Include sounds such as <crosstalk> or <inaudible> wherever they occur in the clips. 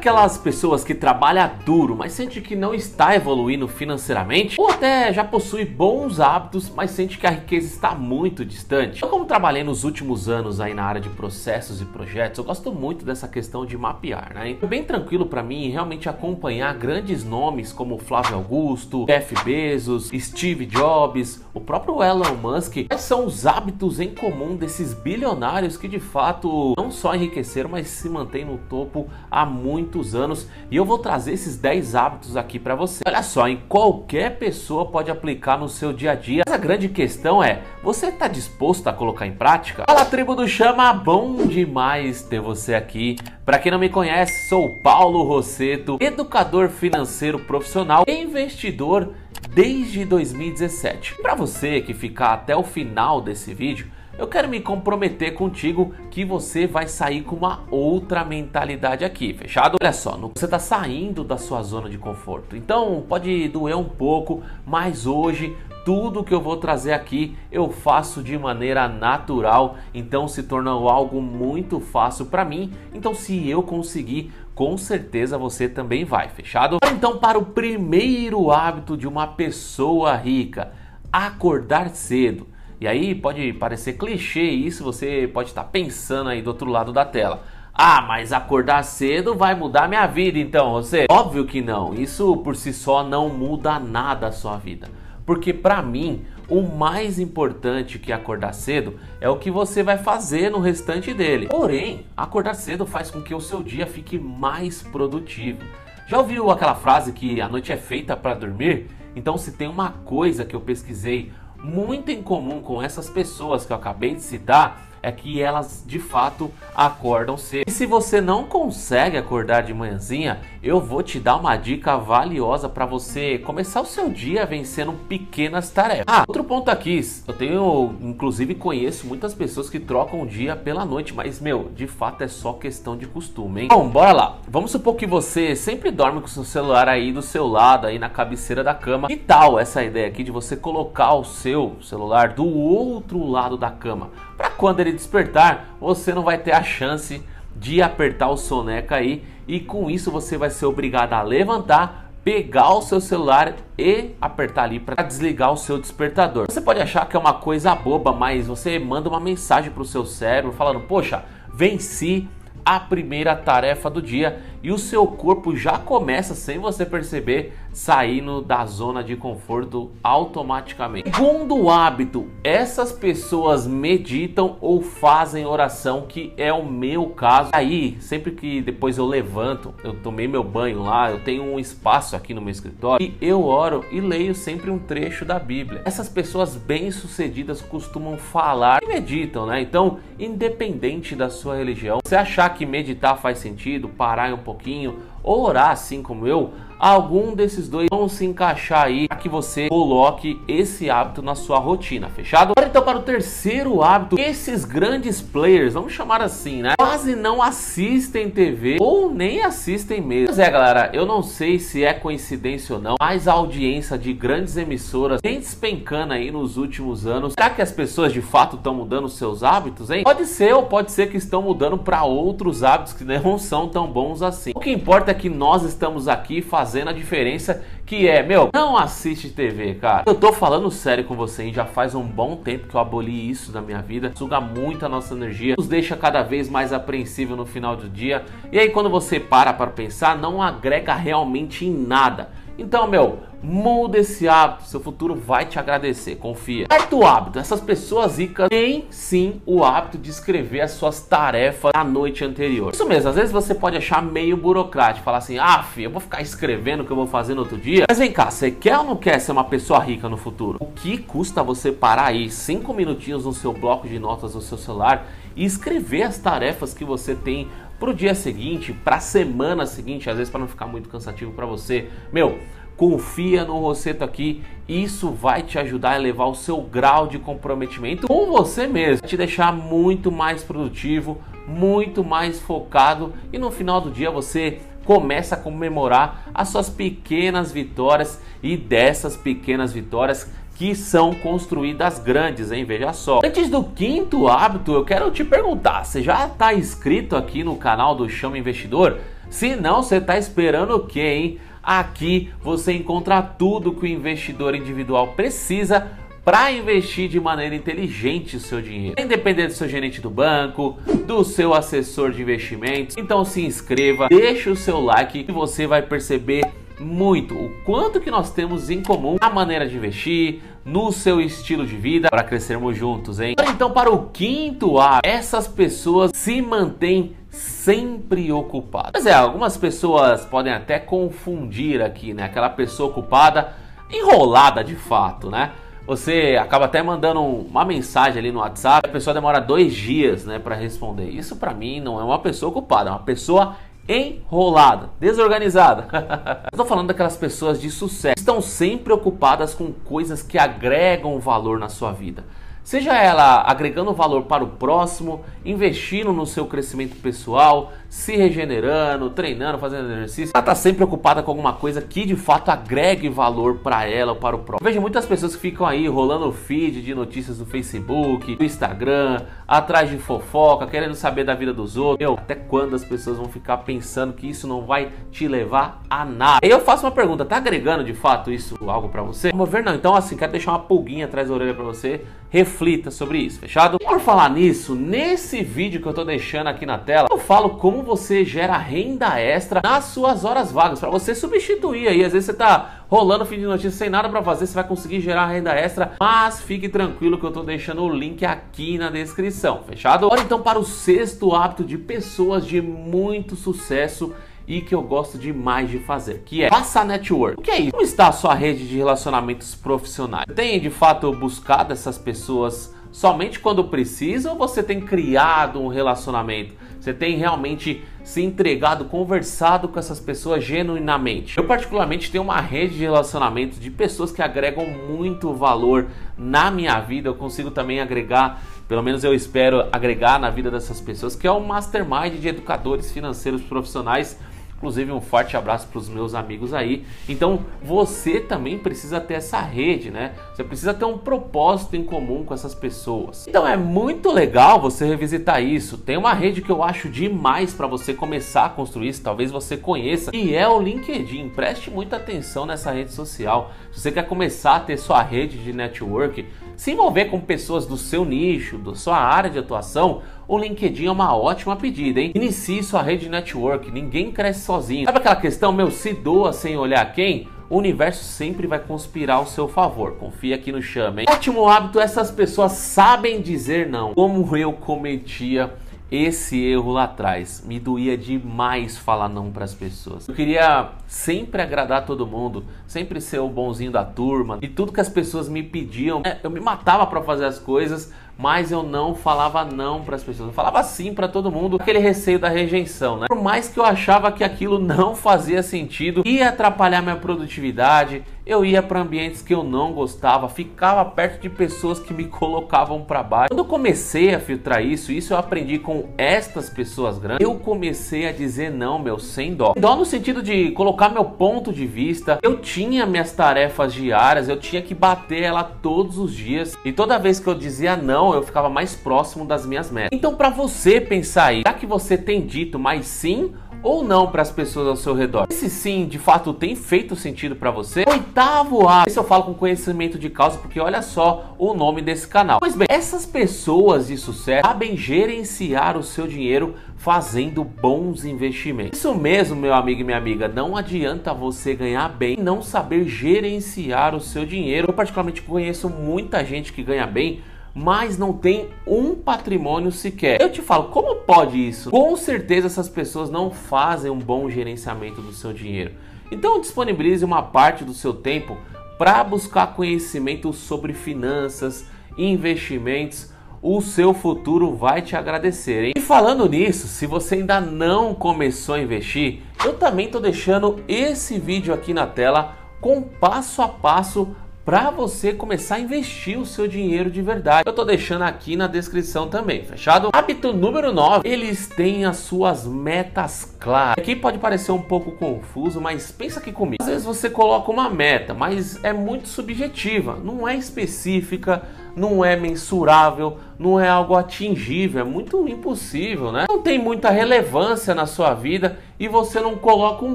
daquelas pessoas que trabalha duro, mas sente que não está evoluindo financeiramente? Ou até já possui bons hábitos, mas sente que a riqueza está muito distante? Eu como trabalhei nos últimos anos aí na área de processos e projetos, eu gosto muito dessa questão de mapear, né? É bem tranquilo para mim realmente acompanhar grandes nomes como Flávio Augusto, Jeff Bezos, Steve Jobs, o próprio Elon Musk. Quais são os hábitos em comum desses bilionários que de fato não só enriqueceram, mas se mantêm no topo há muitos anos? E eu vou trazer esses 10 hábitos aqui para você. Olha só, em qualquer pessoa pode aplicar no seu dia a dia. Mas a grande questão é, você está disposto a colocar em prática? Fala tribo do Chama, bom demais ter você aqui. Para quem não me conhece, sou Paulo Rosseto, educador financeiro profissional e investidor desde 2017. Para você que ficar até o final desse vídeo, eu quero me comprometer contigo que você vai sair com uma outra mentalidade aqui, fechado? Olha só, você está saindo da sua zona de conforto, então pode doer um pouco, mas hoje tudo que eu vou trazer aqui eu faço de maneira natural, então se torna algo muito fácil para mim. Então, se eu conseguir, com certeza você também vai, fechado? Então, para o primeiro hábito de uma pessoa rica, acordar cedo. E aí pode parecer clichê isso, você pode estar pensando aí do outro lado da tela. Ah, mas acordar cedo vai mudar minha vida então, você? Óbvio que não. Isso por si só não muda nada a sua vida. Porque para mim, o mais importante que acordar cedo é o que você vai fazer no restante dele. Porém, acordar cedo faz com que o seu dia fique mais produtivo. Já ouviu aquela frase que a noite é feita para dormir? Então, se tem uma coisa que eu pesquisei muito em comum com essas pessoas que eu acabei de citar, é que elas de fato acordam cedo. E se você não consegue acordar de manhãzinha, eu vou te dar uma dica valiosa para você começar o seu dia vencendo pequenas tarefas. Ah, outro ponto aqui, eu tenho, inclusive conheço muitas pessoas que trocam o dia pela noite, mas meu, de fato é só questão de costume, hein? Bom, bora lá. Vamos supor que você sempre dorme com seu celular aí do seu lado, aí na cabeceira da cama. Que tal essa ideia aqui de você colocar o seu celular do outro lado da cama? Para quando ele despertar, você não vai ter a chance de apertar o soneca aí e com isso você vai ser obrigado a levantar, pegar o seu celular e apertar ali para desligar o seu despertador. Você pode achar que é uma coisa boba, mas você manda uma mensagem para o seu cérebro falando: "Poxa, venci a primeira tarefa do dia e o seu corpo já começa, sem você perceber, saindo da zona de conforto automaticamente. Segundo hábito, essas pessoas meditam ou fazem oração, que é o meu caso. Aí, sempre que depois eu levanto, eu tomei meu banho lá, eu tenho um espaço aqui no meu escritório e eu oro e leio sempre um trecho da Bíblia. Essas pessoas bem-sucedidas costumam falar e meditam, né? Então, independente da sua religião, você achar que meditar faz sentido, parar um pouquinho ou orar assim como eu, algum desses dois vão se encaixar aí para que você coloque esse hábito na sua rotina, fechado? Agora então para o terceiro hábito, esses grandes players, vamos chamar assim, né? Quase não assistem TV ou nem assistem mesmo. Pois é, galera, eu não sei se é coincidência ou não, mas a audiência de grandes emissoras vem despencando aí nos últimos anos. Será que as pessoas de fato estão mudando seus hábitos, hein? Pode ser ou pode ser que estão mudando para outros hábitos que não são tão bons assim. O que importa é que nós estamos aqui fazendo a diferença que é, meu, não assiste TV, cara. Eu tô falando sério com você? Já faz um bom tempo que eu aboli isso na minha vida. Suga muito a nossa energia, nos deixa cada vez mais apreensível no final do dia. E aí quando você para para pensar, não agrega realmente em nada. Então, meu, muda esse hábito, seu futuro vai te agradecer, confia. Quarto hábito, essas pessoas ricas têm sim o hábito de escrever as suas tarefas na noite anterior. Isso mesmo, às vezes você pode achar meio burocrático, falar assim, ah, filho, eu vou ficar escrevendo o que eu vou fazer no outro dia. Mas vem cá, você quer ou não quer ser uma pessoa rica no futuro? O que custa você parar aí cinco minutinhos no seu bloco de notas do seu celular e escrever as tarefas que você tem para o dia seguinte, para a semana seguinte, às vezes para não ficar muito cansativo para você. Meu, confia no Rosseto aqui, isso vai te ajudar a elevar o seu grau de comprometimento com você mesmo, te deixar muito mais produtivo, muito mais focado. E no final do dia você começa a comemorar as suas pequenas vitórias. E dessas pequenas vitórias que são construídas grandes, hein? Veja só. Antes do quinto hábito, eu quero te perguntar: você já está inscrito aqui no canal do Chama Investidor? Se não, você está esperando o quê, hein? Aqui você encontra tudo que o investidor individual precisa para investir de maneira inteligente o seu dinheiro. Independente do seu gerente do banco, do seu assessor de investimentos. Então se inscreva, deixe o seu like e você vai perceber muito o quanto que nós temos em comum na maneira de investir, no seu estilo de vida, para crescermos juntos, hein? Então, para o quinto A, essas pessoas se mantêm sempre ocupadas. Pois é, algumas pessoas podem até confundir aqui, né? Aquela pessoa ocupada, enrolada de fato, né? Você acaba até mandando uma mensagem ali no WhatsApp, a pessoa demora dois dias, né, para responder. Isso para mim não é uma pessoa ocupada, é uma pessoa enrolada, desorganizada. <laughs> Estou falando daquelas pessoas de sucesso, que estão sempre ocupadas com coisas que agregam valor na sua vida. Seja ela agregando valor para o próximo, investindo no seu crescimento pessoal, se regenerando, treinando, fazendo exercício. Ela está sempre ocupada com alguma coisa que de fato agregue valor para ela ou para o próximo. Vejo muitas pessoas que ficam aí rolando o feed de notícias do Facebook, do Instagram, atrás de fofoca, querendo saber da vida dos outros. Meu, até quando as pessoas vão ficar pensando que isso não vai te levar a nada? Aí eu faço uma pergunta, tá agregando de fato isso algo para você? Vamos ver não. Então assim, quero deixar uma pulguinha atrás da orelha para você reflita sobre isso, fechado? Por falar nisso, nesse vídeo que eu tô deixando aqui na tela, eu falo como você gera renda extra nas suas horas vagas, para você substituir aí, às vezes você tá rolando fim de notícia sem nada para fazer, você vai conseguir gerar renda extra, mas fique tranquilo que eu tô deixando o link aqui na descrição, fechado? Agora então para o sexto hábito de pessoas de muito sucesso e que eu gosto demais de fazer, que é passar network. O que é isso? Como está a sua rede de relacionamentos profissionais? Tem de fato buscado essas pessoas somente quando precisa ou você tem criado um relacionamento? Você tem realmente se entregado, conversado com essas pessoas genuinamente? Eu particularmente tenho uma rede de relacionamentos de pessoas que agregam muito valor na minha vida. Eu consigo também agregar, pelo menos eu espero agregar na vida dessas pessoas, que é o Mastermind de Educadores Financeiros Profissionais Inclusive, um forte abraço para os meus amigos aí. Então, você também precisa ter essa rede, né? Você precisa ter um propósito em comum com essas pessoas. Então, é muito legal você revisitar isso. Tem uma rede que eu acho demais para você começar a construir isso, talvez você conheça, e é o LinkedIn. Preste muita atenção nessa rede social. Se você quer começar a ter sua rede de network, se envolver com pessoas do seu nicho, da sua área de atuação, o LinkedIn é uma ótima pedida, hein? Inicie sua rede network, ninguém cresce sozinho. Sabe aquela questão, meu, se doa sem olhar quem? o universo sempre vai conspirar ao seu favor. Confia aqui no chame, hein? Ótimo hábito, essas pessoas sabem dizer não. Como eu cometia esse erro lá atrás. Me doía demais falar não para as pessoas. Eu queria sempre agradar todo mundo, sempre ser o bonzinho da turma e tudo que as pessoas me pediam, é, eu me matava para fazer as coisas, mas eu não falava não para as pessoas. Eu falava sim para todo mundo, aquele receio da rejeição, né? Por mais que eu achava que aquilo não fazia sentido, ia atrapalhar minha produtividade, eu ia para ambientes que eu não gostava, ficava perto de pessoas que me <laughs> colocavam para baixo. Quando eu comecei a filtrar isso, isso eu aprendi com estas pessoas grandes, eu comecei a dizer não, meu, sem dó. Dó no sentido de colocar meu ponto de vista. Eu tinha minhas tarefas diárias, eu tinha que bater ela todos os dias. E toda vez que eu dizia não, eu ficava mais próximo das minhas metas. Então, para você pensar aí, já que você tem dito mais sim ou não para as pessoas ao seu redor? Esse sim, de fato, tem feito sentido para você? Oitavo A. Esse eu falo com conhecimento de causa, porque olha só o nome desse canal. Pois bem, essas pessoas de sucesso sabem gerenciar o seu dinheiro fazendo bons investimentos. Isso mesmo, meu amigo e minha amiga, não adianta você ganhar bem e não saber gerenciar o seu dinheiro. Eu particularmente conheço muita gente que ganha bem mas não tem um patrimônio sequer. Eu te falo, como pode isso? Com certeza essas pessoas não fazem um bom gerenciamento do seu dinheiro. Então disponibilize uma parte do seu tempo para buscar conhecimento sobre finanças, investimentos. O seu futuro vai te agradecer, hein? E falando nisso, se você ainda não começou a investir, eu também estou deixando esse vídeo aqui na tela com passo a passo para você começar a investir o seu dinheiro de verdade. Eu tô deixando aqui na descrição também, fechado? Hábito número 9, eles têm as suas metas claras. Aqui pode parecer um pouco confuso, mas pensa aqui comigo. Às vezes você coloca uma meta, mas é muito subjetiva, não é específica, não é mensurável, não é algo atingível, é muito impossível, né? Não tem muita relevância na sua vida e você não coloca um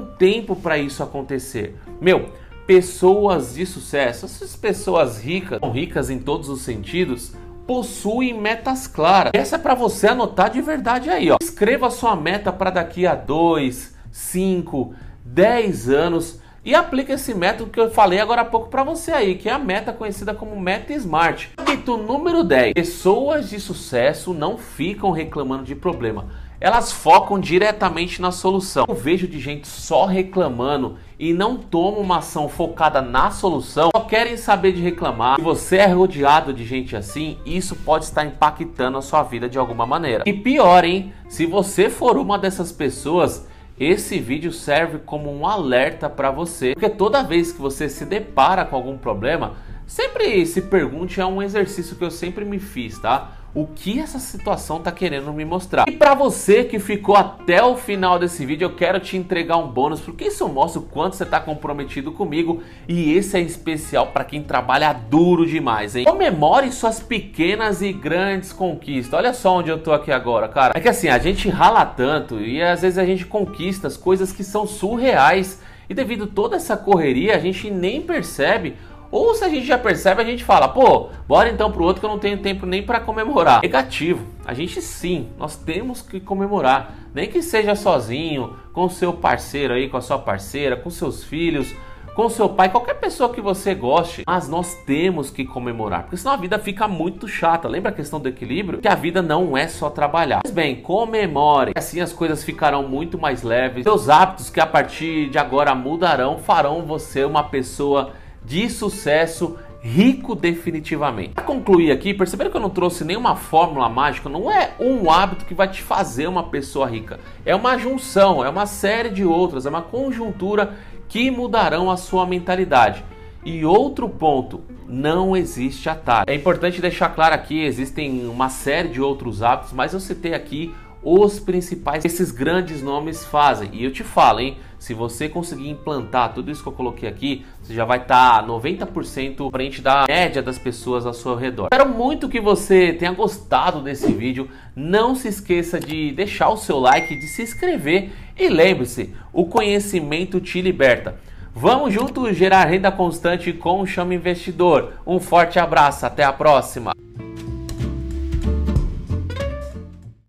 tempo para isso acontecer. Meu, pessoas de sucesso, essas pessoas ricas, ricas em todos os sentidos, possuem metas claras. Essa é para você anotar de verdade aí, ó. Escreva sua meta para daqui a 2, 5, 10 anos e aplique esse método que eu falei agora há pouco para você aí, que é a meta conhecida como meta SMART. Hábito número 10. Pessoas de sucesso não ficam reclamando de problema elas focam diretamente na solução. Eu vejo de gente só reclamando e não toma uma ação focada na solução, só querem saber de reclamar. Se você é rodeado de gente assim, isso pode estar impactando a sua vida de alguma maneira. E pior, hein? Se você for uma dessas pessoas, esse vídeo serve como um alerta para você, porque toda vez que você se depara com algum problema, sempre se pergunte, é um exercício que eu sempre me fiz, tá? O que essa situação está querendo me mostrar. E para você que ficou até o final desse vídeo, eu quero te entregar um bônus, porque isso mostra o quanto você está comprometido comigo e esse é especial para quem trabalha duro demais, hein? Comemore suas pequenas e grandes conquistas. Olha só onde eu tô aqui agora, cara. É que assim, a gente rala tanto e às vezes a gente conquista as coisas que são surreais e devido toda essa correria, a gente nem percebe ou se a gente já percebe, a gente fala, pô, bora então pro outro que eu não tenho tempo nem para comemorar. Negativo. A gente sim, nós temos que comemorar. Nem que seja sozinho, com seu parceiro aí, com a sua parceira, com seus filhos, com seu pai, qualquer pessoa que você goste, mas nós temos que comemorar, porque senão a vida fica muito chata. Lembra a questão do equilíbrio? Que a vida não é só trabalhar. Mas bem, comemore, assim as coisas ficarão muito mais leves. Seus hábitos que a partir de agora mudarão farão você uma pessoa de sucesso rico definitivamente. Para concluir aqui, perceberam que eu não trouxe nenhuma fórmula mágica, não é um hábito que vai te fazer uma pessoa rica. É uma junção, é uma série de outras, é uma conjuntura que mudarão a sua mentalidade. E outro ponto, não existe atalho. É importante deixar claro aqui, existem uma série de outros hábitos, mas eu citei aqui os principais esses grandes nomes fazem. E eu te falo, hein? Se você conseguir implantar tudo isso que eu coloquei aqui, você já vai estar tá 90% frente da média das pessoas ao seu redor. Espero muito que você tenha gostado desse vídeo. Não se esqueça de deixar o seu like, de se inscrever e lembre-se, o conhecimento te liberta. Vamos juntos gerar renda constante com o Chama Investidor. Um forte abraço, até a próxima!